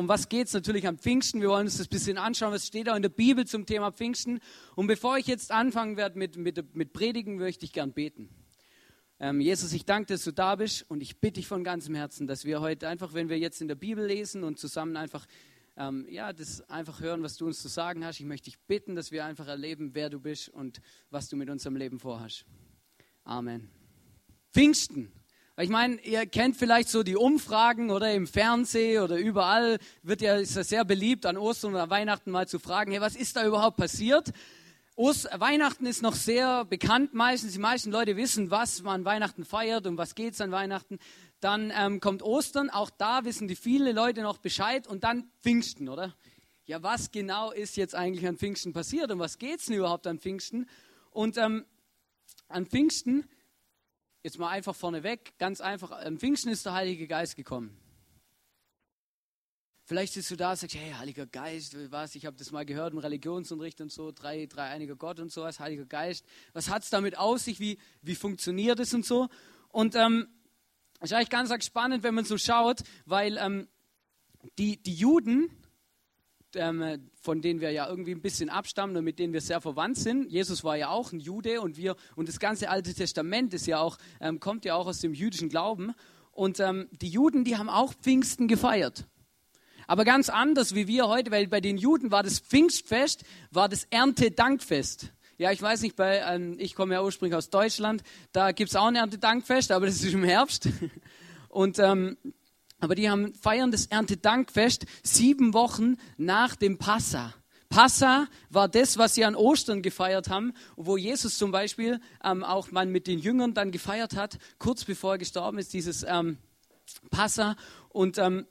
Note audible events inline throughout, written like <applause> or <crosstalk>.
um was geht es natürlich am Pfingsten. Wir wollen uns das ein bisschen anschauen, was steht da in der Bibel zum Thema Pfingsten. Und bevor ich jetzt anfangen werde mit, mit, mit Predigen, möchte ich gern beten. Ähm, Jesus, ich danke, dass du da bist und ich bitte dich von ganzem Herzen, dass wir heute einfach, wenn wir jetzt in der Bibel lesen und zusammen einfach ähm, ja, das einfach hören, was du uns zu sagen hast. Ich möchte dich bitten, dass wir einfach erleben, wer du bist und was du mit unserem Leben vorhast. Amen. Pfingsten. Ich meine, ihr kennt vielleicht so die Umfragen oder im Fernsehen oder überall wird ja, ist ja sehr beliebt, an Ostern oder Weihnachten mal zu fragen, hey, was ist da überhaupt passiert? Ost Weihnachten ist noch sehr bekannt meistens. Die meisten Leute wissen, was man Weihnachten feiert und was geht es an Weihnachten. Dann ähm, kommt Ostern, auch da wissen die viele Leute noch Bescheid. Und dann Pfingsten, oder? Ja, was genau ist jetzt eigentlich an Pfingsten passiert und was geht es denn überhaupt an Pfingsten? Und ähm, an Pfingsten, jetzt mal einfach vorneweg, ganz einfach, an Pfingsten ist der Heilige Geist gekommen. Vielleicht sitzt du da und sagst, hey, Heiliger Geist, was, ich habe das mal gehört im Religionsunterricht und so, drei, dreieiniger Gott und sowas, Heiliger Geist. Was hat es damit aus sich, wie, wie funktioniert es und so? Und ähm, ist eigentlich ganz spannend, wenn man so schaut, weil ähm, die, die Juden, von denen wir ja irgendwie ein bisschen abstammen und mit denen wir sehr verwandt sind. Jesus war ja auch ein Jude und wir und das ganze Alte Testament ist ja auch ähm, kommt ja auch aus dem jüdischen Glauben und ähm, die Juden, die haben auch Pfingsten gefeiert. Aber ganz anders wie wir heute, weil bei den Juden war das Pfingstfest, war das Erntedankfest. Ja, ich weiß nicht, bei, ähm, ich komme ja ursprünglich aus Deutschland, da gibt es auch ein Erntedankfest, aber das ist im Herbst. <laughs> Und, ähm, aber die haben, feiern das Erntedankfest sieben Wochen nach dem Passa. Passa war das, was sie an Ostern gefeiert haben, wo Jesus zum Beispiel ähm, auch man mit den Jüngern dann gefeiert hat, kurz bevor er gestorben ist, dieses ähm, Passa. Und ähm,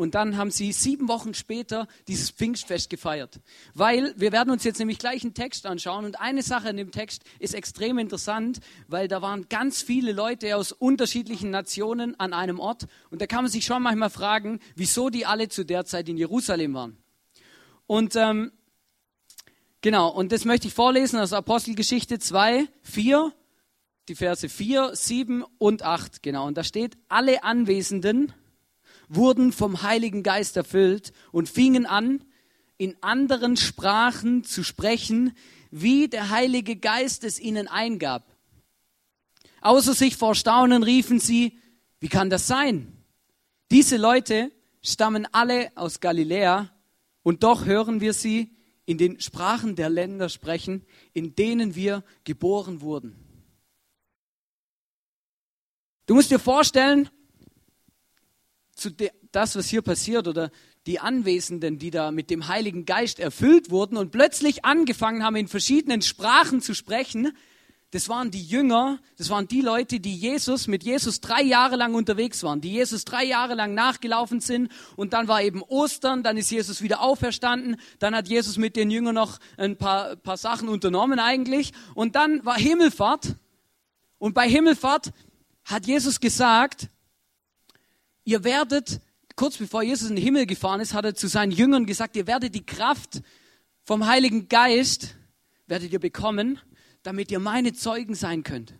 und dann haben sie sieben Wochen später dieses Pfingstfest gefeiert. Weil wir werden uns jetzt nämlich gleich einen Text anschauen. Und eine Sache in dem Text ist extrem interessant, weil da waren ganz viele Leute aus unterschiedlichen Nationen an einem Ort. Und da kann man sich schon manchmal fragen, wieso die alle zu der Zeit in Jerusalem waren. Und ähm, genau, und das möchte ich vorlesen aus Apostelgeschichte 2, 4, die Verse 4, 7 und 8. Genau, und da steht, alle Anwesenden wurden vom Heiligen Geist erfüllt und fingen an, in anderen Sprachen zu sprechen, wie der Heilige Geist es ihnen eingab. Außer sich vor Staunen riefen sie, wie kann das sein? Diese Leute stammen alle aus Galiläa und doch hören wir sie in den Sprachen der Länder sprechen, in denen wir geboren wurden. Du musst dir vorstellen, zu das, was hier passiert oder die Anwesenden, die da mit dem Heiligen Geist erfüllt wurden und plötzlich angefangen haben, in verschiedenen Sprachen zu sprechen, das waren die Jünger, das waren die Leute, die Jesus, mit Jesus drei Jahre lang unterwegs waren, die Jesus drei Jahre lang nachgelaufen sind und dann war eben Ostern, dann ist Jesus wieder auferstanden, dann hat Jesus mit den Jüngern noch ein paar, paar Sachen unternommen eigentlich und dann war Himmelfahrt und bei Himmelfahrt hat Jesus gesagt, ihr werdet, kurz bevor Jesus in den Himmel gefahren ist, hat er zu seinen Jüngern gesagt, ihr werdet die Kraft vom Heiligen Geist, werdet ihr bekommen, damit ihr meine Zeugen sein könnt.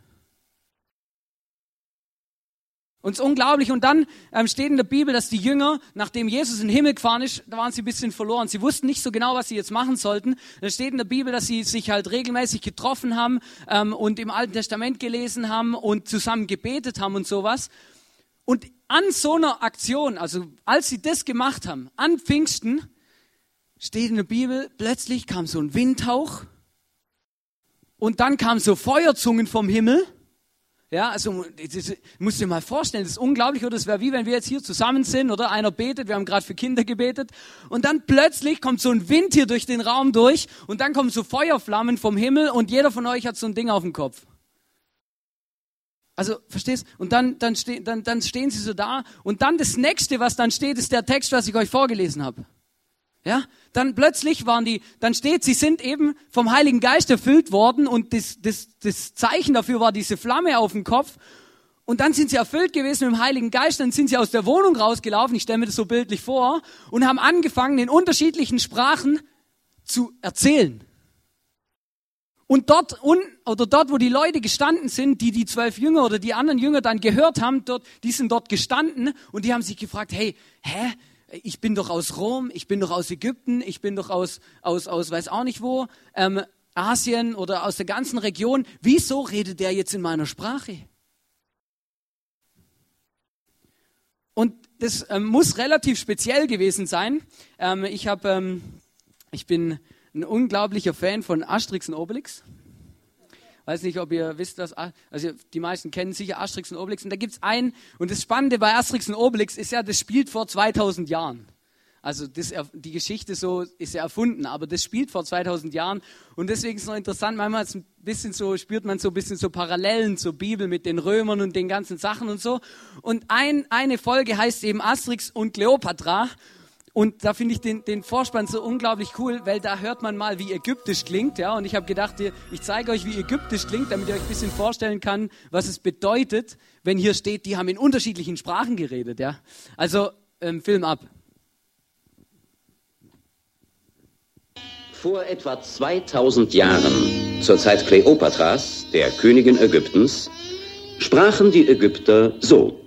Und es ist unglaublich. Und dann ähm, steht in der Bibel, dass die Jünger, nachdem Jesus in den Himmel gefahren ist, da waren sie ein bisschen verloren. Sie wussten nicht so genau, was sie jetzt machen sollten. Da steht in der Bibel, dass sie sich halt regelmäßig getroffen haben ähm, und im Alten Testament gelesen haben und zusammen gebetet haben und sowas. Und an so einer Aktion, also als sie das gemacht haben, an Pfingsten, steht in der Bibel, plötzlich kam so ein Windhauch und dann kamen so Feuerzungen vom Himmel. Ja, also das musst du dir mal vorstellen, das ist unglaublich, oder? Das wäre wie wenn wir jetzt hier zusammen sind, oder? Einer betet, wir haben gerade für Kinder gebetet, und dann plötzlich kommt so ein Wind hier durch den Raum durch, und dann kommen so Feuerflammen vom Himmel, und jeder von euch hat so ein Ding auf dem Kopf. Also, verstehst? Und dann, dann, ste dann, dann stehen sie so da. Und dann das nächste, was dann steht, ist der Text, was ich euch vorgelesen habe. Ja? Dann plötzlich waren die, dann steht, sie sind eben vom Heiligen Geist erfüllt worden und das, das, das Zeichen dafür war diese Flamme auf dem Kopf. Und dann sind sie erfüllt gewesen mit dem Heiligen Geist, dann sind sie aus der Wohnung rausgelaufen, ich stelle mir das so bildlich vor, und haben angefangen, in unterschiedlichen Sprachen zu erzählen. Und dort, oder dort, wo die Leute gestanden sind, die die zwölf Jünger oder die anderen Jünger dann gehört haben, dort, die sind dort gestanden und die haben sich gefragt, hey, hä, ich bin doch aus Rom, ich bin doch aus Ägypten, ich bin doch aus, aus, aus weiß auch nicht wo, ähm, Asien oder aus der ganzen Region. Wieso redet der jetzt in meiner Sprache? Und das ähm, muss relativ speziell gewesen sein. Ähm, ich, hab, ähm, ich bin ein unglaublicher Fan von Asterix und Obelix. Weiß nicht, ob ihr wisst, was, also die meisten kennen sicher Asterix und Obelix. Und da gibt es einen, und das Spannende bei Asterix und Obelix ist ja, das spielt vor 2000 Jahren. Also das, die Geschichte so ist ja erfunden, aber das spielt vor 2000 Jahren und deswegen ist es noch interessant, manchmal ein bisschen so, spürt man so ein bisschen so Parallelen zur Bibel mit den Römern und den ganzen Sachen und so. Und ein, eine Folge heißt eben Asterix und Kleopatra und da finde ich den, den Vorspann so unglaublich cool, weil da hört man mal, wie ägyptisch klingt. Ja? Und ich habe gedacht, ich zeige euch, wie ägyptisch klingt, damit ihr euch ein bisschen vorstellen kann, was es bedeutet, wenn hier steht, die haben in unterschiedlichen Sprachen geredet. Ja? Also ähm, Film ab. Vor etwa 2000 Jahren, zur Zeit Kleopatras, der Königin Ägyptens, sprachen die Ägypter so.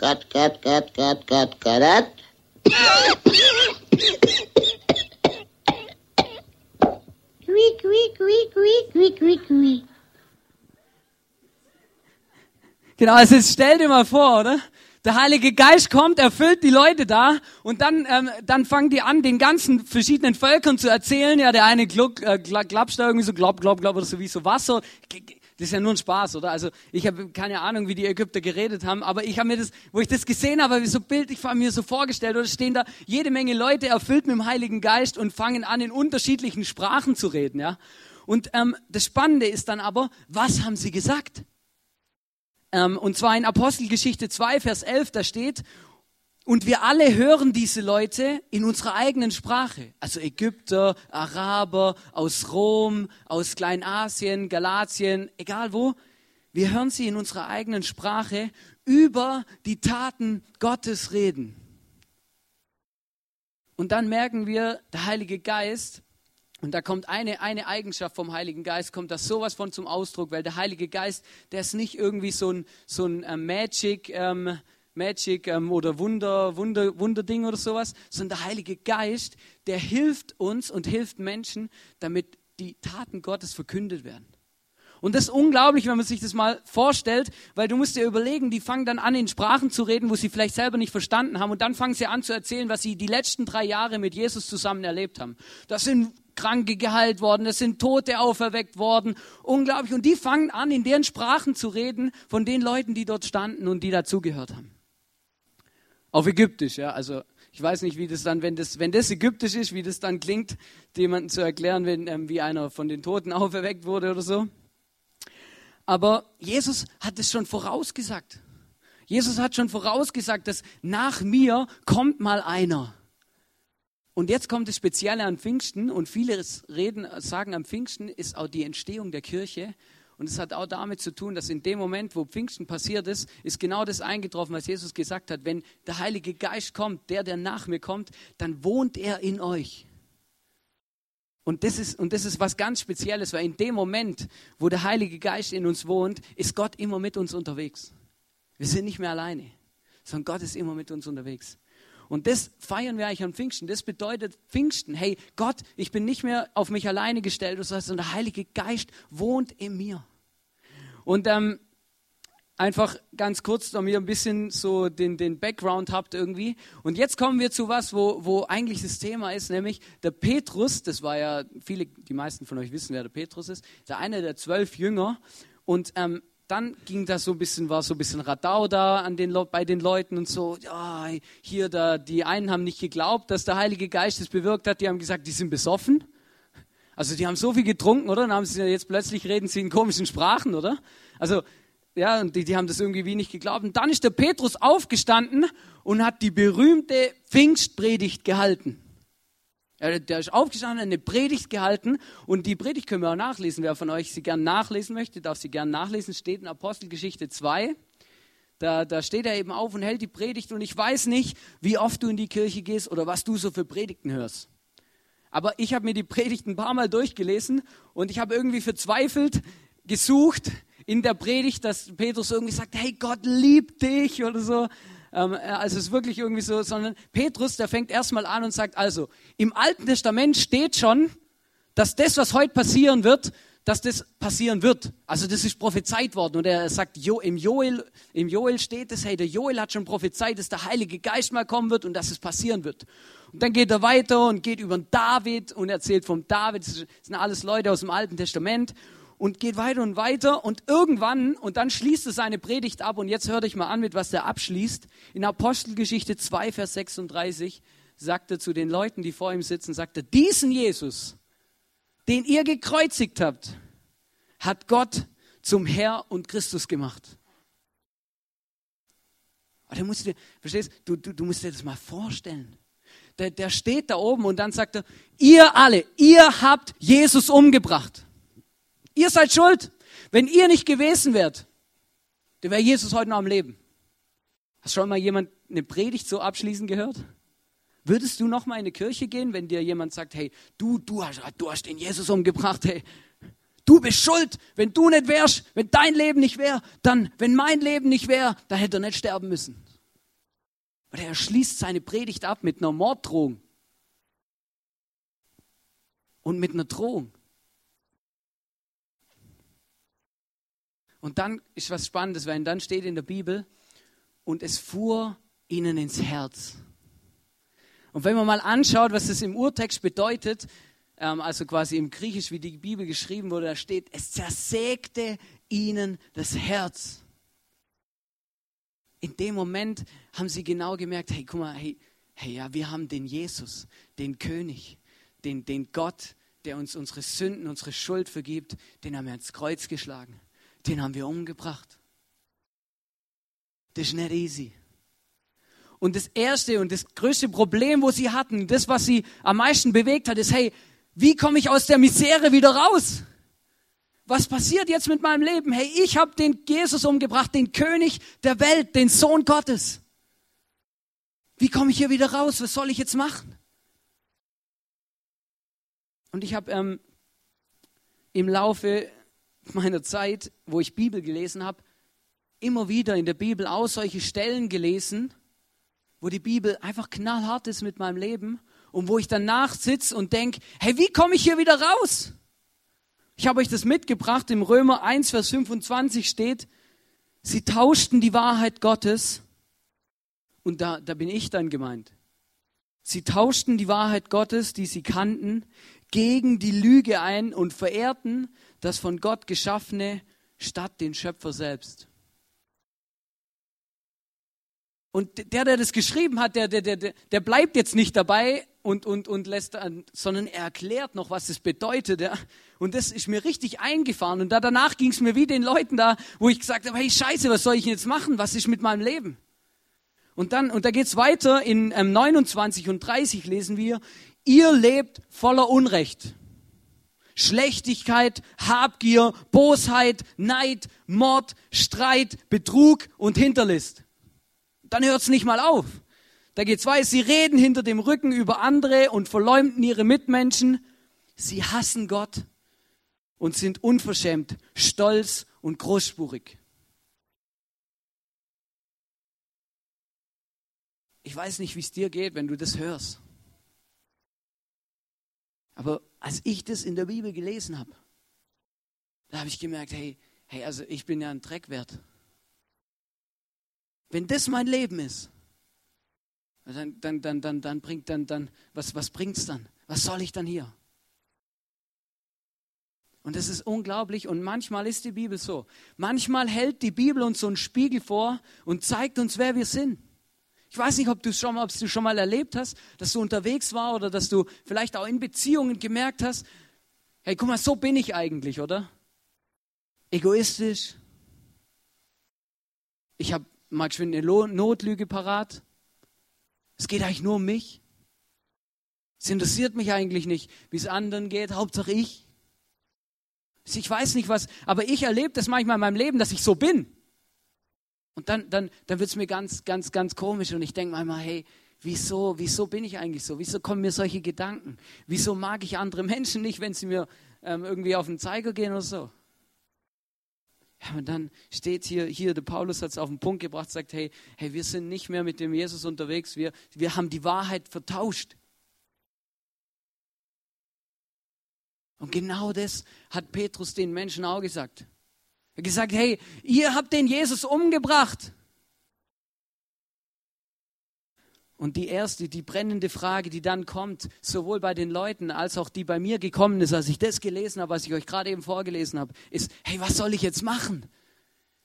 Cut, cut, cut, cut, cut, Genau, also stell dir mal vor, oder? Der Heilige Geist kommt, erfüllt die Leute da und dann, ähm, dann fangen die an, den ganzen verschiedenen Völkern zu erzählen. Ja, der eine gluck, äh, klatscht da irgendwie so glob, glob, glob oder so wie so Wasser. Das ist ja nur ein Spaß, oder? Also ich habe keine Ahnung, wie die Ägypter geredet haben, aber ich habe mir das, wo ich das gesehen habe, so bildlich vor mir so vorgestellt, oder stehen da jede Menge Leute erfüllt mit dem Heiligen Geist und fangen an, in unterschiedlichen Sprachen zu reden, ja. Und ähm, das Spannende ist dann aber, was haben sie gesagt? Ähm, und zwar in Apostelgeschichte 2, Vers 11, da steht, und wir alle hören diese Leute in unserer eigenen Sprache. Also Ägypter, Araber, aus Rom, aus Kleinasien, Galatien, egal wo. Wir hören sie in unserer eigenen Sprache über die Taten Gottes reden. Und dann merken wir, der Heilige Geist und da kommt eine, eine Eigenschaft vom Heiligen Geist, kommt das sowas von zum Ausdruck, weil der Heilige Geist, der ist nicht irgendwie so ein, so ein äh, Magic, ähm, Magic ähm, oder Wunder, Wunder, Wunderding oder sowas, sondern der Heilige Geist, der hilft uns und hilft Menschen, damit die Taten Gottes verkündet werden. Und das ist unglaublich, wenn man sich das mal vorstellt, weil du musst dir überlegen, die fangen dann an, in Sprachen zu reden, wo sie vielleicht selber nicht verstanden haben. Und dann fangen sie an zu erzählen, was sie die letzten drei Jahre mit Jesus zusammen erlebt haben. Das sind Kranke geheilt worden, es sind Tote auferweckt worden. Unglaublich. Und die fangen an, in deren Sprachen zu reden, von den Leuten, die dort standen und die dazugehört haben. Auf Ägyptisch, ja. Also ich weiß nicht, wie das dann, wenn das, wenn das Ägyptisch ist, wie das dann klingt, jemandem zu erklären, wenn ähm, wie einer von den Toten <laughs> auferweckt wurde oder so. Aber Jesus hat es schon vorausgesagt. Jesus hat schon vorausgesagt, dass nach mir kommt mal einer. Und jetzt kommt das Spezielle an Pfingsten und viele reden, sagen, am Pfingsten ist auch die Entstehung der Kirche. Und es hat auch damit zu tun, dass in dem Moment, wo Pfingsten passiert ist, ist genau das eingetroffen, was Jesus gesagt hat. Wenn der Heilige Geist kommt, der, der nach mir kommt, dann wohnt er in euch. Und das, ist, und das ist was ganz Spezielles, weil in dem Moment, wo der Heilige Geist in uns wohnt, ist Gott immer mit uns unterwegs. Wir sind nicht mehr alleine, sondern Gott ist immer mit uns unterwegs. Und das feiern wir eigentlich an Pfingsten. Das bedeutet Pfingsten. Hey, Gott, ich bin nicht mehr auf mich alleine gestellt, sondern der Heilige Geist wohnt in mir. Und ähm, einfach ganz kurz, damit ihr ein bisschen so den, den Background habt irgendwie. Und jetzt kommen wir zu was, wo, wo eigentlich das Thema ist, nämlich der Petrus, das war ja, viele, die meisten von euch wissen, wer der Petrus ist, der eine der zwölf Jünger. Und ähm, dann ging das so ein bisschen, war so ein bisschen Radau da an den, bei den Leuten und so, ja, hier, da, die einen haben nicht geglaubt, dass der Heilige Geist es bewirkt hat, die haben gesagt, die sind besoffen. Also die haben so viel getrunken, oder? Dann haben sie jetzt plötzlich reden sie in komischen Sprachen, oder? Also, ja, und die, die haben das irgendwie wie nicht geglaubt. Und dann ist der Petrus aufgestanden und hat die berühmte Pfingstpredigt gehalten. der ist aufgestanden, eine Predigt gehalten und die Predigt können wir auch nachlesen. Wer von euch sie gern nachlesen möchte, darf sie gern nachlesen. Steht in Apostelgeschichte 2. Da, da steht er eben auf und hält die Predigt und ich weiß nicht, wie oft du in die Kirche gehst oder was du so für Predigten hörst. Aber ich habe mir die Predigt ein paar Mal durchgelesen und ich habe irgendwie verzweifelt gesucht in der Predigt, dass Petrus irgendwie sagt, hey, Gott liebt dich oder so. Ähm, also es ist wirklich irgendwie so, sondern Petrus, der fängt erstmal an und sagt, also im Alten Testament steht schon, dass das, was heute passieren wird, dass das passieren wird. Also das ist prophezeit worden. Und er sagt, jo, im, Joel, im Joel steht es, hey, der Joel hat schon prophezeit, dass der Heilige Geist mal kommen wird und dass es passieren wird. Und dann geht er weiter und geht über David und erzählt vom David. Das sind alles Leute aus dem Alten Testament und geht weiter und weiter und irgendwann, und dann schließt er seine Predigt ab und jetzt hört euch mal an, mit was er abschließt. In Apostelgeschichte 2, Vers 36 sagt er zu den Leuten, die vor ihm sitzen, sagt er, diesen Jesus, den ihr gekreuzigt habt, hat Gott zum Herr und Christus gemacht. Aber musst du, verstehst du, du, du musst dir das mal vorstellen. Der, der steht da oben und dann sagt er, ihr alle, ihr habt Jesus umgebracht. Ihr seid schuld. Wenn ihr nicht gewesen wärt, dann wäre Jesus heute noch am Leben. Hast schon mal jemand eine Predigt so abschließend gehört? Würdest du noch mal in eine Kirche gehen, wenn dir jemand sagt, hey, du, du hast, du hast den Jesus umgebracht, hey, du bist schuld. Wenn du nicht wärst, wenn dein Leben nicht wäre, dann, wenn mein Leben nicht wäre, dann hätte er nicht sterben müssen. Oder er schließt seine Predigt ab mit einer Morddrohung und mit einer Drohung. Und dann ist was Spannendes, weil dann steht in der Bibel, und es fuhr ihnen ins Herz. Und wenn man mal anschaut, was das im Urtext bedeutet, ähm, also quasi im Griechisch, wie die Bibel geschrieben wurde, da steht, es zersägte ihnen das Herz. In dem Moment haben sie genau gemerkt, hey, guck mal, hey, hey ja, wir haben den Jesus, den König, den, den Gott, der uns unsere Sünden, unsere Schuld vergibt, den haben wir ins Kreuz geschlagen den haben wir umgebracht. Das ist nicht easy. Und das erste und das größte Problem, wo sie hatten, das, was sie am meisten bewegt hat, ist, hey, wie komme ich aus der Misere wieder raus? Was passiert jetzt mit meinem Leben? Hey, ich habe den Jesus umgebracht, den König der Welt, den Sohn Gottes. Wie komme ich hier wieder raus? Was soll ich jetzt machen? Und ich habe ähm, im Laufe meiner Zeit, wo ich Bibel gelesen habe, immer wieder in der Bibel auch solche Stellen gelesen, wo die Bibel einfach knallhart ist mit meinem Leben und wo ich danach sitze und denke, hey, wie komme ich hier wieder raus? Ich habe euch das mitgebracht, im Römer 1, Vers 25 steht, sie tauschten die Wahrheit Gottes und da, da bin ich dann gemeint. Sie tauschten die Wahrheit Gottes, die sie kannten, gegen die Lüge ein und verehrten das von Gott geschaffene statt den Schöpfer selbst. Und der, der das geschrieben hat, der, der, der, der bleibt jetzt nicht dabei und, und, und lässt, sondern er erklärt noch, was es bedeutet. Ja. Und das ist mir richtig eingefahren. Und da danach ging es mir wie den Leuten da, wo ich gesagt habe, hey Scheiße, was soll ich jetzt machen? Was ist mit meinem Leben? Und dann, und da geht's weiter, in ähm, 29 und 30 lesen wir, ihr lebt voller Unrecht. Schlechtigkeit, Habgier, Bosheit, Neid, Mord, Streit, Betrug und Hinterlist. Dann hört es nicht mal auf. Da geht's weiter. Sie reden hinter dem Rücken über andere und verleumden ihre Mitmenschen. Sie hassen Gott und sind unverschämt, stolz und großspurig. Ich weiß nicht, wie es dir geht, wenn du das hörst. Aber als ich das in der Bibel gelesen habe, da habe ich gemerkt, hey, hey, also ich bin ja ein Dreckwert. Wenn das mein Leben ist, dann, dann, dann, dann, dann bringt dann, dann, was, was bringt's dann? Was soll ich dann hier? Und das ist unglaublich und manchmal ist die Bibel so. Manchmal hält die Bibel uns so einen Spiegel vor und zeigt uns, wer wir sind. Ich weiß nicht, ob du schon mal, ob du schon mal erlebt hast, dass du unterwegs war oder dass du vielleicht auch in Beziehungen gemerkt hast, hey, guck mal, so bin ich eigentlich, oder? Egoistisch. Ich habe mal geschwind eine Notlüge parat. Es geht eigentlich nur um mich. Es interessiert mich eigentlich nicht, wie es anderen geht, Hauptsache ich. Ich weiß nicht was, aber ich erlebe das manchmal in meinem Leben, dass ich so bin. Und dann, dann, dann wird es mir ganz, ganz, ganz komisch und ich denke manchmal, hey, wieso, wieso bin ich eigentlich so? Wieso kommen mir solche Gedanken? Wieso mag ich andere Menschen nicht, wenn sie mir ähm, irgendwie auf den Zeiger gehen oder so? Ja, und dann steht hier, hier der Paulus hat es auf den Punkt gebracht, sagt, hey, hey, wir sind nicht mehr mit dem Jesus unterwegs, wir, wir haben die Wahrheit vertauscht. Und genau das hat Petrus den Menschen auch gesagt. Er hat gesagt, hey, ihr habt den Jesus umgebracht. Und die erste, die brennende Frage, die dann kommt, sowohl bei den Leuten als auch die bei mir gekommen ist, als ich das gelesen habe, was ich euch gerade eben vorgelesen habe, ist, hey, was soll ich jetzt machen?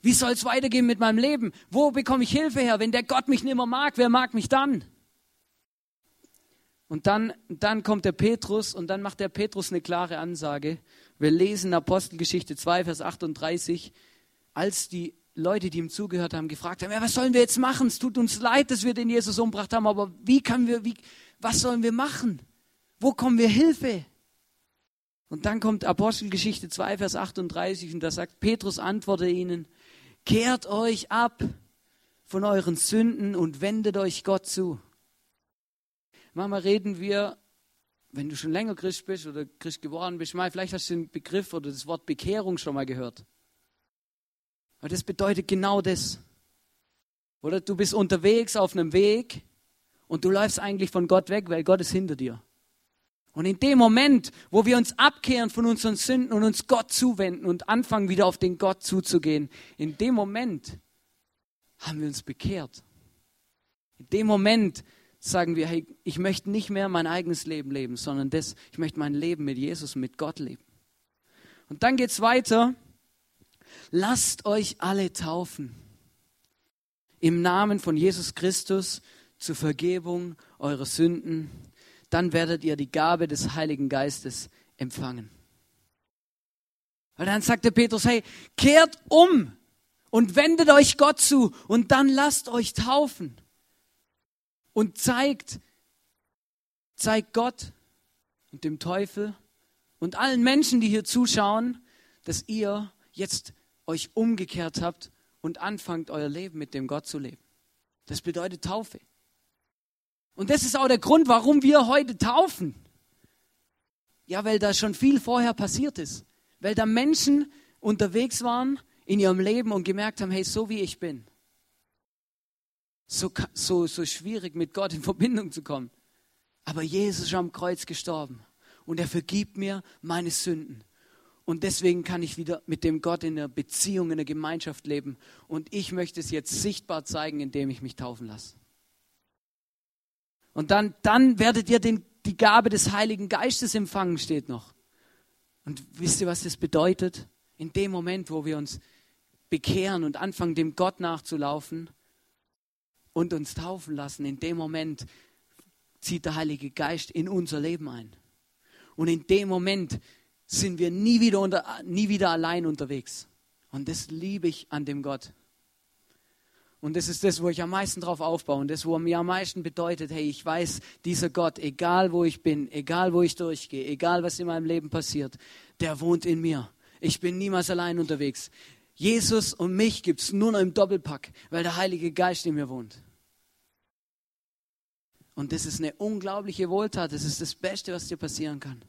Wie soll es weitergehen mit meinem Leben? Wo bekomme ich Hilfe her? Wenn der Gott mich nicht mehr mag, wer mag mich dann? Und dann, dann kommt der Petrus und dann macht der Petrus eine klare Ansage. Wir lesen Apostelgeschichte 2, Vers 38, als die Leute, die ihm zugehört haben, gefragt haben, ja, was sollen wir jetzt machen? Es tut uns leid, dass wir den Jesus umgebracht haben, aber wie können wir, wie, was sollen wir machen? Wo kommen wir Hilfe? Und dann kommt Apostelgeschichte 2, Vers 38 und da sagt, Petrus antwortet ihnen, kehrt euch ab von euren Sünden und wendet euch Gott zu. Manchmal reden wir, wenn du schon länger Christ bist oder Christ geworden bist, mal, vielleicht hast du den Begriff oder das Wort Bekehrung schon mal gehört. Aber das bedeutet genau das. Oder du bist unterwegs auf einem Weg und du läufst eigentlich von Gott weg, weil Gott ist hinter dir. Und in dem Moment, wo wir uns abkehren von unseren Sünden und uns Gott zuwenden und anfangen wieder auf den Gott zuzugehen, in dem Moment haben wir uns bekehrt. In dem Moment sagen wir, hey, ich möchte nicht mehr mein eigenes Leben leben, sondern das, ich möchte mein Leben mit Jesus, mit Gott leben. Und dann geht es weiter. Lasst euch alle taufen im Namen von Jesus Christus zur Vergebung eurer Sünden. Dann werdet ihr die Gabe des Heiligen Geistes empfangen. Und dann sagte Petrus, hey, kehrt um und wendet euch Gott zu und dann lasst euch taufen und zeigt, zeigt Gott und dem Teufel und allen Menschen, die hier zuschauen, dass ihr jetzt euch umgekehrt habt und anfangt, euer Leben mit dem Gott zu leben. Das bedeutet Taufe. Und das ist auch der Grund, warum wir heute taufen. Ja, weil da schon viel vorher passiert ist. Weil da Menschen unterwegs waren in ihrem Leben und gemerkt haben, hey, so wie ich bin, so, so, so schwierig mit Gott in Verbindung zu kommen. Aber Jesus ist am Kreuz gestorben und er vergibt mir meine Sünden. Und deswegen kann ich wieder mit dem Gott in der Beziehung, in der Gemeinschaft leben. Und ich möchte es jetzt sichtbar zeigen, indem ich mich taufen lasse. Und dann, dann werdet ihr den, die Gabe des Heiligen Geistes empfangen, steht noch. Und wisst ihr, was das bedeutet? In dem Moment, wo wir uns bekehren und anfangen, dem Gott nachzulaufen, und uns taufen lassen, in dem Moment zieht der Heilige Geist in unser Leben ein. Und in dem Moment sind wir nie wieder, unter, nie wieder allein unterwegs. Und das liebe ich an dem Gott. Und das ist das, wo ich am meisten drauf aufbaue und das, wo mir am meisten bedeutet, hey, ich weiß, dieser Gott, egal wo ich bin, egal wo ich durchgehe, egal was in meinem Leben passiert, der wohnt in mir. Ich bin niemals allein unterwegs. Jesus und mich gibt es nur noch im Doppelpack, weil der Heilige Geist in mir wohnt. Und das ist eine unglaubliche Wohltat. Das ist das Beste, was dir passieren kann.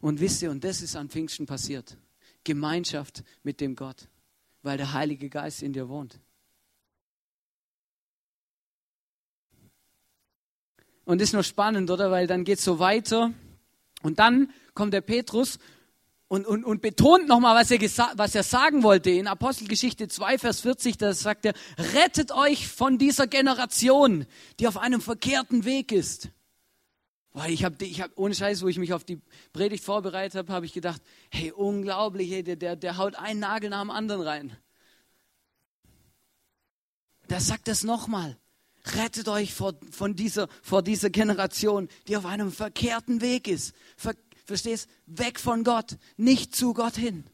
Und wisst ihr, und das ist an Pfingsten passiert. Gemeinschaft mit dem Gott, weil der Heilige Geist in dir wohnt. Und das ist noch spannend, oder? Weil dann geht es so weiter. Und dann kommt der Petrus und, und, und betont nochmal, was er, was er sagen wollte. In Apostelgeschichte 2, Vers 40, da sagt er, rettet euch von dieser Generation, die auf einem verkehrten Weg ist. Boah, ich habe, ich hab, ohne Scheiß, wo ich mich auf die Predigt vorbereitet habe, habe ich gedacht, hey, unglaublich, hey, der, der, der haut einen Nagel nach dem anderen rein. Da sagt es nochmal. Rettet euch vor, von dieser, vor dieser Generation, die auf einem verkehrten Weg ist. Ver, Verstehst? Weg von Gott, nicht zu Gott hin.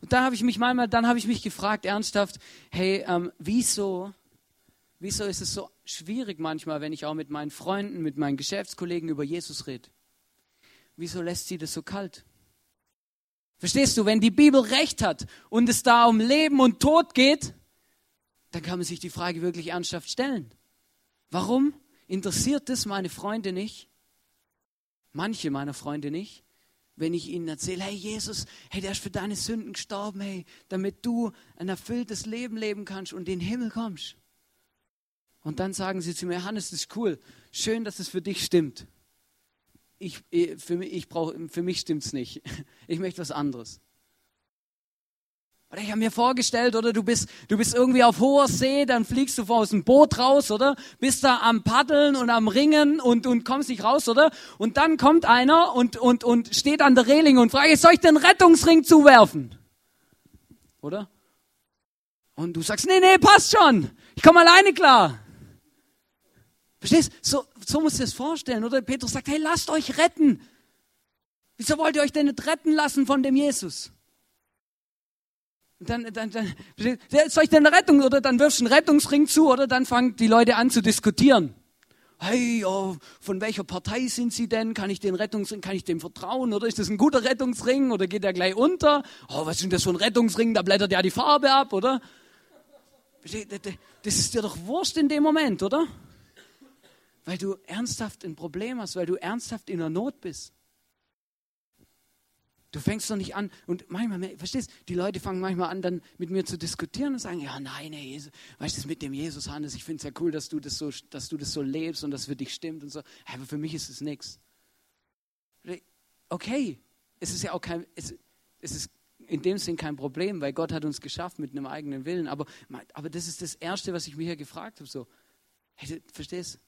Und da habe ich mich manchmal, dann habe ich mich gefragt, ernsthaft, hey, ähm, wieso, wieso ist es so schwierig manchmal, wenn ich auch mit meinen Freunden, mit meinen Geschäftskollegen über Jesus rede? Wieso lässt sie das so kalt? Verstehst du, wenn die Bibel recht hat und es da um Leben und Tod geht, dann kann man sich die Frage wirklich ernsthaft stellen. Warum interessiert das meine Freunde nicht? Manche meiner Freunde nicht, wenn ich ihnen erzähle, hey Jesus, hey, der ist für deine Sünden gestorben, hey, damit du ein erfülltes Leben leben kannst und in den Himmel kommst. Und dann sagen sie zu mir, Hannes, das ist cool, schön, dass es für dich stimmt. Ich, äh, für mich, ich brauch, für mich stimmt es nicht. <laughs> Ich möchte was anderes. Oder ich habe mir vorgestellt, oder du bist, du bist irgendwie auf hoher See, dann fliegst du aus dem Boot raus, oder? Bist da am Paddeln und am Ringen und, und kommst nicht raus, oder? Und dann kommt einer und, und, und steht an der Reling und fragt, soll ich den Rettungsring zuwerfen? Oder? Und du sagst, nee, nee, passt schon. Ich komme alleine klar. Verstehst? So, so musst du es vorstellen, oder? Petrus sagt, hey, lasst euch retten. Wieso wollt ihr euch denn nicht retten lassen von dem Jesus? Dann, dann, dann soll ich denn eine Rettung oder dann wirfst du einen Rettungsring zu oder dann fangen die Leute an zu diskutieren. Hey, oh, von welcher Partei sind Sie denn? Kann ich den Rettungsring, kann ich dem vertrauen? Oder ist das ein guter Rettungsring oder geht der gleich unter? Oh, was ist denn das für ein Rettungsring? Da blättert ja die Farbe ab, oder? Das ist dir doch Wurst in dem Moment, oder? Weil du ernsthaft ein Problem hast, weil du ernsthaft in der Not bist. Du fängst doch nicht an und manchmal, verstehst die Leute fangen manchmal an, dann mit mir zu diskutieren und sagen, ja, nein, hey, Jesus, weißt du, mit dem Jesus, Hannes, ich finde es ja cool, dass du, das so, dass du das so lebst und das für dich stimmt und so. Aber für mich ist es nichts. Okay, es ist ja auch kein, es, es ist in dem Sinn kein Problem, weil Gott hat uns geschafft mit einem eigenen Willen. Aber, aber das ist das Erste, was ich mir hier gefragt habe. So, hey, du, verstehst?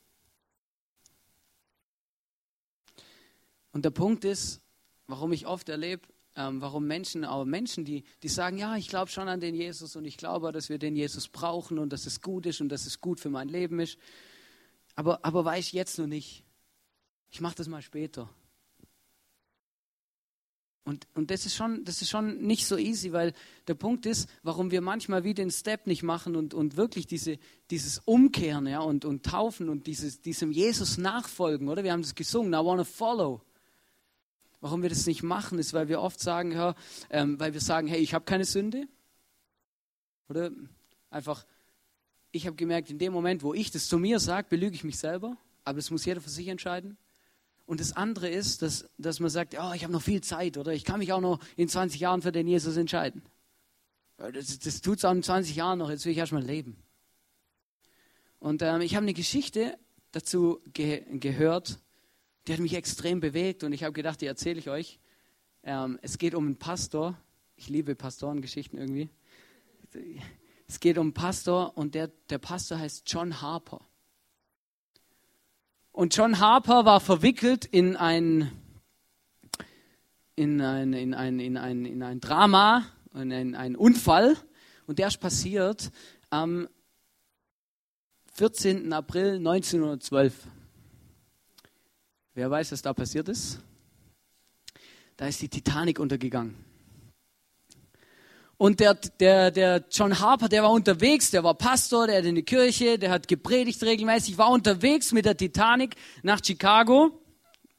Und der Punkt ist, warum ich oft erlebe, ähm, warum Menschen, auch Menschen, die, die sagen, ja, ich glaube schon an den Jesus und ich glaube, dass wir den Jesus brauchen und dass es gut ist und dass es gut für mein Leben ist. Aber, aber weiß ich jetzt noch nicht. Ich mache das mal später. Und, und das, ist schon, das ist schon nicht so easy, weil der Punkt ist, warum wir manchmal wie den Step nicht machen und, und wirklich diese, dieses Umkehren ja, und, und Taufen und dieses, diesem Jesus nachfolgen, oder? Wir haben das gesungen, I want to follow. Warum wir das nicht machen, ist, weil wir oft sagen, ja, ähm, weil wir sagen, hey, ich habe keine Sünde. Oder einfach, ich habe gemerkt, in dem Moment, wo ich das zu mir sage, belüge ich mich selber. Aber das muss jeder für sich entscheiden. Und das andere ist, dass, dass man sagt, oh, ich habe noch viel Zeit oder ich kann mich auch noch in 20 Jahren für den Jesus entscheiden. Das, das tut es auch in 20 Jahren noch, jetzt will ich erstmal leben. Und ähm, ich habe eine Geschichte dazu ge gehört, die hat mich extrem bewegt und ich habe gedacht, die erzähle ich euch. Ähm, es geht um einen Pastor. Ich liebe Pastorengeschichten irgendwie. Es geht um einen Pastor und der, der Pastor heißt John Harper. Und John Harper war verwickelt in ein, in ein, in ein, in ein, in ein Drama, in ein, einen Unfall. Und der ist passiert am 14. April 1912. Wer weiß, was da passiert ist? Da ist die Titanic untergegangen. Und der, der, der John Harper, der war unterwegs, der war Pastor, der hat in die Kirche, der hat gepredigt regelmäßig, war unterwegs mit der Titanic nach Chicago.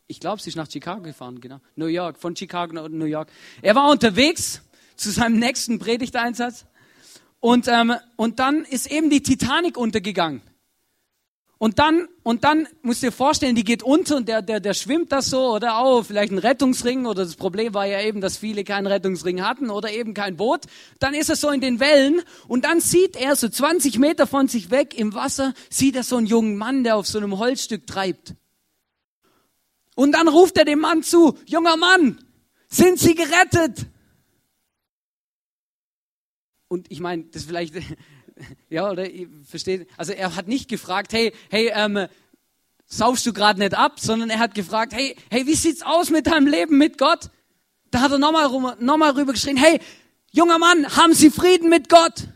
Ich glaube, sie ist nach Chicago gefahren, genau. New York, von Chicago nach New York. Er war unterwegs zu seinem nächsten Predigteinsatz. Und, ähm, und dann ist eben die Titanic untergegangen. Und dann, und dann musst du dir vorstellen, die geht unter und der, der, der schwimmt das so oder auch vielleicht ein Rettungsring oder das Problem war ja eben, dass viele keinen Rettungsring hatten oder eben kein Boot. Dann ist er so in den Wellen und dann sieht er so 20 Meter von sich weg im Wasser, sieht er so einen jungen Mann, der auf so einem Holzstück treibt. Und dann ruft er dem Mann zu, junger Mann, sind Sie gerettet? Und ich meine, das ist vielleicht ja, oder versteht? Also er hat nicht gefragt, hey, hey, ähm, saufst du gerade nicht ab, sondern er hat gefragt, hey, hey, wie sieht's aus mit deinem Leben mit Gott? Da hat er nochmal noch mal rüber geschrien, hey, junger Mann, haben Sie Frieden mit Gott?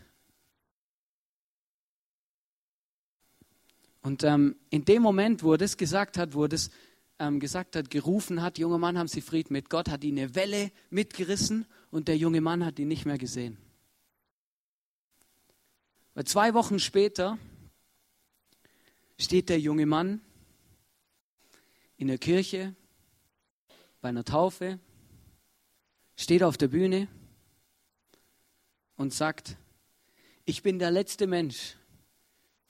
Und ähm, in dem Moment, wo er das gesagt hat, wo er das ähm, gesagt hat, gerufen hat, junger Mann, haben Sie Frieden mit Gott, hat ihn eine Welle mitgerissen und der junge Mann hat ihn nicht mehr gesehen. Weil zwei Wochen später steht der junge Mann in der Kirche bei einer Taufe, steht auf der Bühne und sagt, ich bin der letzte Mensch,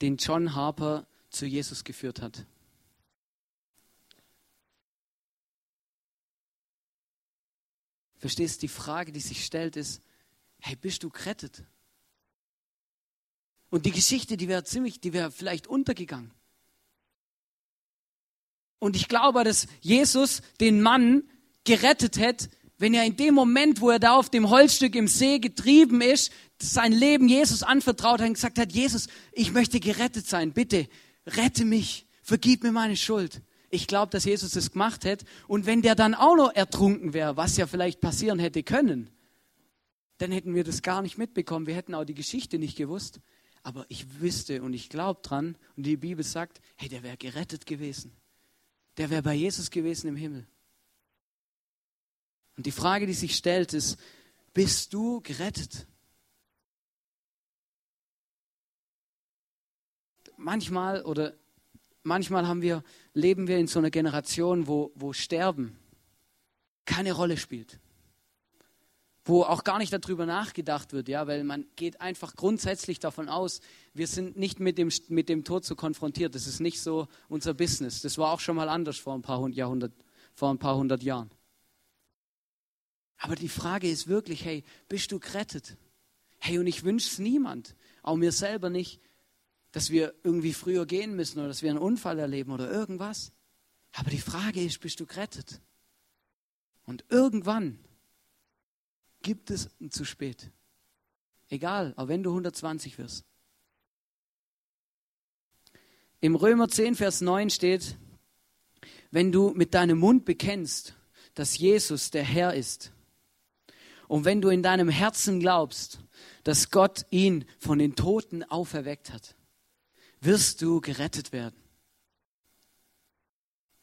den John Harper zu Jesus geführt hat. Verstehst, die Frage, die sich stellt, ist, hey, bist du gerettet? Und die Geschichte, die wäre ziemlich, die wäre vielleicht untergegangen. Und ich glaube, dass Jesus den Mann gerettet hätte, wenn er in dem Moment, wo er da auf dem Holzstück im See getrieben ist, sein Leben Jesus anvertraut hat und gesagt hat, Jesus, ich möchte gerettet sein, bitte rette mich, vergib mir meine Schuld. Ich glaube, dass Jesus das gemacht hätte. Und wenn der dann auch noch ertrunken wäre, was ja vielleicht passieren hätte können, dann hätten wir das gar nicht mitbekommen. Wir hätten auch die Geschichte nicht gewusst. Aber ich wüsste und ich glaube dran, und die Bibel sagt, hey, der wäre gerettet gewesen. Der wäre bei Jesus gewesen im Himmel. Und die Frage, die sich stellt, ist, bist du gerettet? Manchmal oder manchmal haben wir, leben wir in so einer Generation, wo, wo Sterben keine Rolle spielt wo auch gar nicht darüber nachgedacht wird, ja, weil man geht einfach grundsätzlich davon aus, wir sind nicht mit dem, mit dem Tod so konfrontiert. Das ist nicht so unser Business. Das war auch schon mal anders vor ein paar Jahrhundert, vor ein paar hundert Jahren. Aber die Frage ist wirklich, hey, bist du gerettet? Hey, und ich wünsche es niemand, auch mir selber nicht, dass wir irgendwie früher gehen müssen oder dass wir einen Unfall erleben oder irgendwas. Aber die Frage ist, bist du gerettet? Und irgendwann gibt es ein zu spät. Egal, auch wenn du 120 wirst. Im Römer 10, Vers 9 steht, wenn du mit deinem Mund bekennst, dass Jesus der Herr ist, und wenn du in deinem Herzen glaubst, dass Gott ihn von den Toten auferweckt hat, wirst du gerettet werden.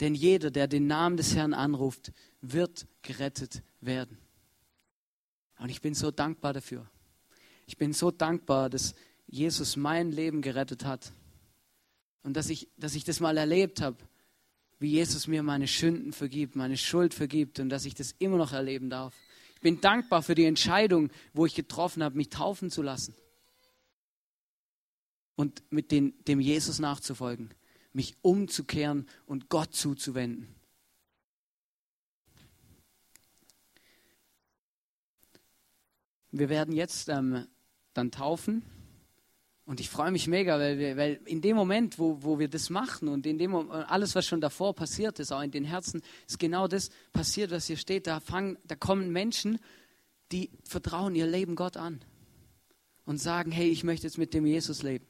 Denn jeder, der den Namen des Herrn anruft, wird gerettet werden. Und ich bin so dankbar dafür. Ich bin so dankbar, dass Jesus mein Leben gerettet hat. Und dass ich, dass ich das mal erlebt habe, wie Jesus mir meine Sünden vergibt, meine Schuld vergibt und dass ich das immer noch erleben darf. Ich bin dankbar für die Entscheidung, wo ich getroffen habe, mich taufen zu lassen. Und mit den, dem Jesus nachzufolgen, mich umzukehren und Gott zuzuwenden. Wir werden jetzt ähm, dann taufen. Und ich freue mich mega, weil, wir, weil in dem Moment, wo, wo wir das machen und in dem alles, was schon davor passiert ist, auch in den Herzen, ist genau das passiert, was hier steht. Da, fangen, da kommen Menschen, die vertrauen ihr Leben Gott an und sagen, hey, ich möchte jetzt mit dem Jesus leben.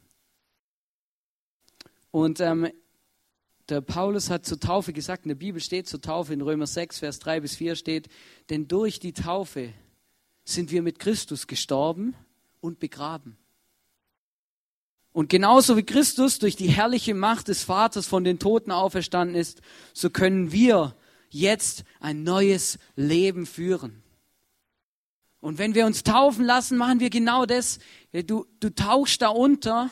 Und ähm, der Paulus hat zur Taufe gesagt, in der Bibel steht zur Taufe, in Römer 6, Vers 3 bis 4 steht, denn durch die Taufe sind wir mit Christus gestorben und begraben. Und genauso wie Christus durch die herrliche Macht des Vaters von den Toten auferstanden ist, so können wir jetzt ein neues Leben führen. Und wenn wir uns taufen lassen, machen wir genau das. Du, du tauchst da unter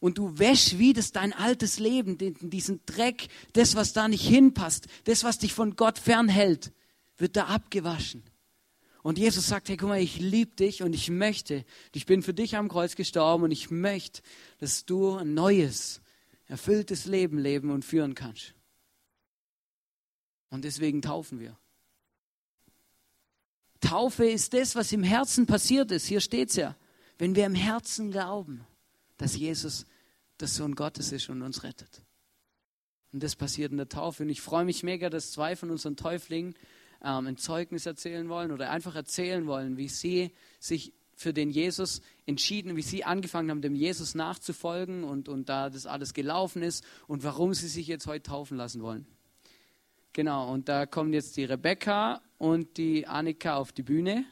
und du wäschst wie das dein altes Leben, diesen Dreck, das, was da nicht hinpasst, das, was dich von Gott fernhält, wird da abgewaschen. Und Jesus sagt, hey, guck mal, ich liebe dich und ich möchte, ich bin für dich am Kreuz gestorben und ich möchte, dass du ein neues, erfülltes Leben leben und führen kannst. Und deswegen taufen wir. Taufe ist das, was im Herzen passiert ist. Hier steht es ja. Wenn wir im Herzen glauben, dass Jesus der Sohn Gottes ist und uns rettet. Und das passiert in der Taufe. Und ich freue mich mega, dass zwei von unseren Täuflingen ähm, ein Zeugnis erzählen wollen oder einfach erzählen wollen, wie sie sich für den Jesus entschieden, wie sie angefangen haben, dem Jesus nachzufolgen und, und da das alles gelaufen ist und warum sie sich jetzt heute taufen lassen wollen. Genau, und da kommen jetzt die Rebecca und die Annika auf die Bühne.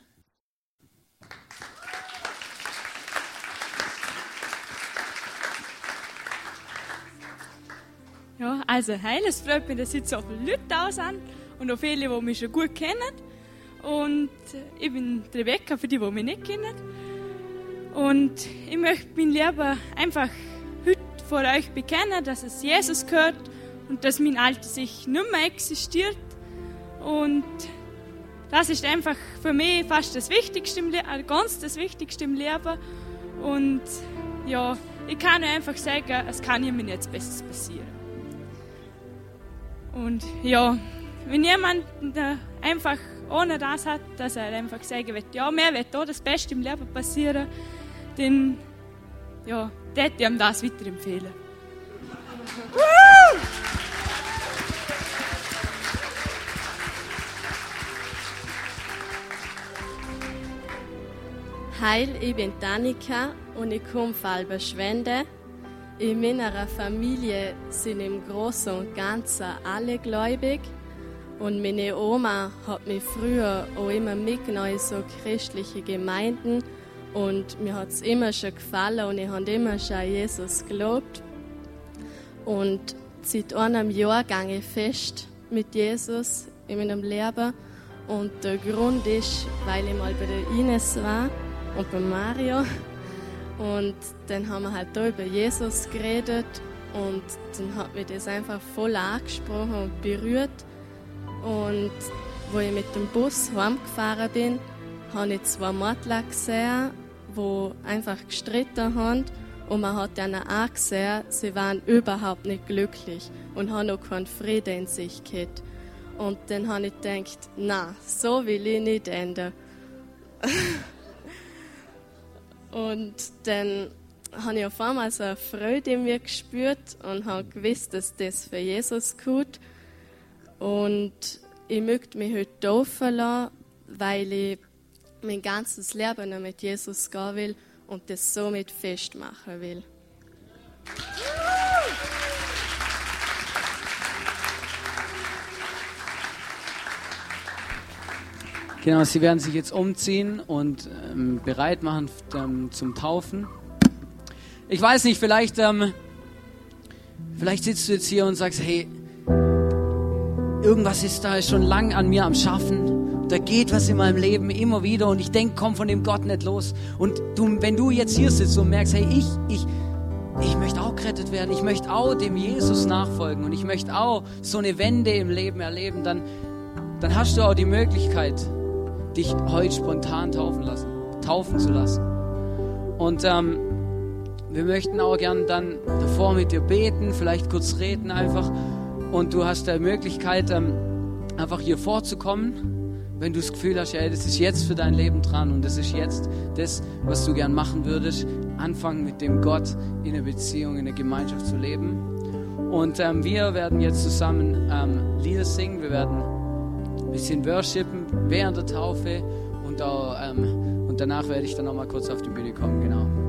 Ja, also heil, es freut mich, dass jetzt so viele Leute da sind und auch viele, die mich schon gut kennen. Und ich bin Rebecca, für die, die mich nicht kennen. Und ich möchte mein Leben einfach heute vor euch bekenne, dass es Jesus gehört und dass mein altes Ich nicht mehr existiert. Und das ist einfach für mich fast das Wichtigste im Leben, äh, ganz das Wichtigste im Leben. Und ja, ich kann einfach sagen, es kann mir nichts Besseres passieren. Und ja, wenn jemand einfach ohne das hat, dass er einfach sagen wird, ja, mir wird da das Beste im Leben passieren, dann ja, würde ich ihm das weiterempfehlen. Heil, ich bin Danika und ich komme von Alberschwende. In meiner Familie sind im Großen und Ganzen alle gläubig. Und meine Oma hat mich früher auch immer mitgenommen in so christliche Gemeinden. Und mir hat es immer schon gefallen und ich habe immer schon an Jesus gelobt. Und seit einem Jahr gehe ich fest mit Jesus in meinem Leben. Und der Grund ist, weil ich mal bei der Ines war und bei Mario. Und dann haben wir halt da über Jesus geredet und dann hat mich das einfach voll angesprochen und berührt. Und wo ich mit dem Bus heimgefahren bin, habe ich zwei Mordler gesehen, die einfach gestritten haben. Und man hat ihnen auch gesehen, sie waren überhaupt nicht glücklich und haben noch keinen Frieden in sich gehabt. Und dann habe ich gedacht, na, so will ich nicht enden. <laughs> Und dann habe ich auf einmal so eine Freude in mir gespürt und habe gewusst, dass das für Jesus gut Und ich möchte mich heute taufen lassen, weil ich mein ganzes Leben noch mit Jesus gehen will und das somit festmachen will. Genau, sie werden sich jetzt umziehen und ähm, bereit machen ähm, zum Taufen. Ich weiß nicht, vielleicht, ähm, vielleicht sitzt du jetzt hier und sagst, hey, irgendwas ist da schon lang an mir am Schaffen. Da geht was in meinem Leben immer wieder und ich denke, komm von dem Gott nicht los. Und du, wenn du jetzt hier sitzt und merkst, hey, ich, ich, ich möchte auch gerettet werden, ich möchte auch dem Jesus nachfolgen und ich möchte auch so eine Wende im Leben erleben, dann, dann hast du auch die Möglichkeit, dich heute spontan taufen lassen, taufen zu lassen. Und ähm, wir möchten auch gern dann davor mit dir beten, vielleicht kurz reden einfach. Und du hast die Möglichkeit, ähm, einfach hier vorzukommen, wenn du das Gefühl hast, ja, das ist jetzt für dein Leben dran und das ist jetzt das, was du gern machen würdest, anfangen mit dem Gott in einer Beziehung, in einer Gemeinschaft zu leben. Und ähm, wir werden jetzt zusammen ähm, Lieder singen, wir werden ein bisschen worshipen während der Taufe und, auch, ähm, und danach werde ich dann noch mal kurz auf die Bühne kommen, genau.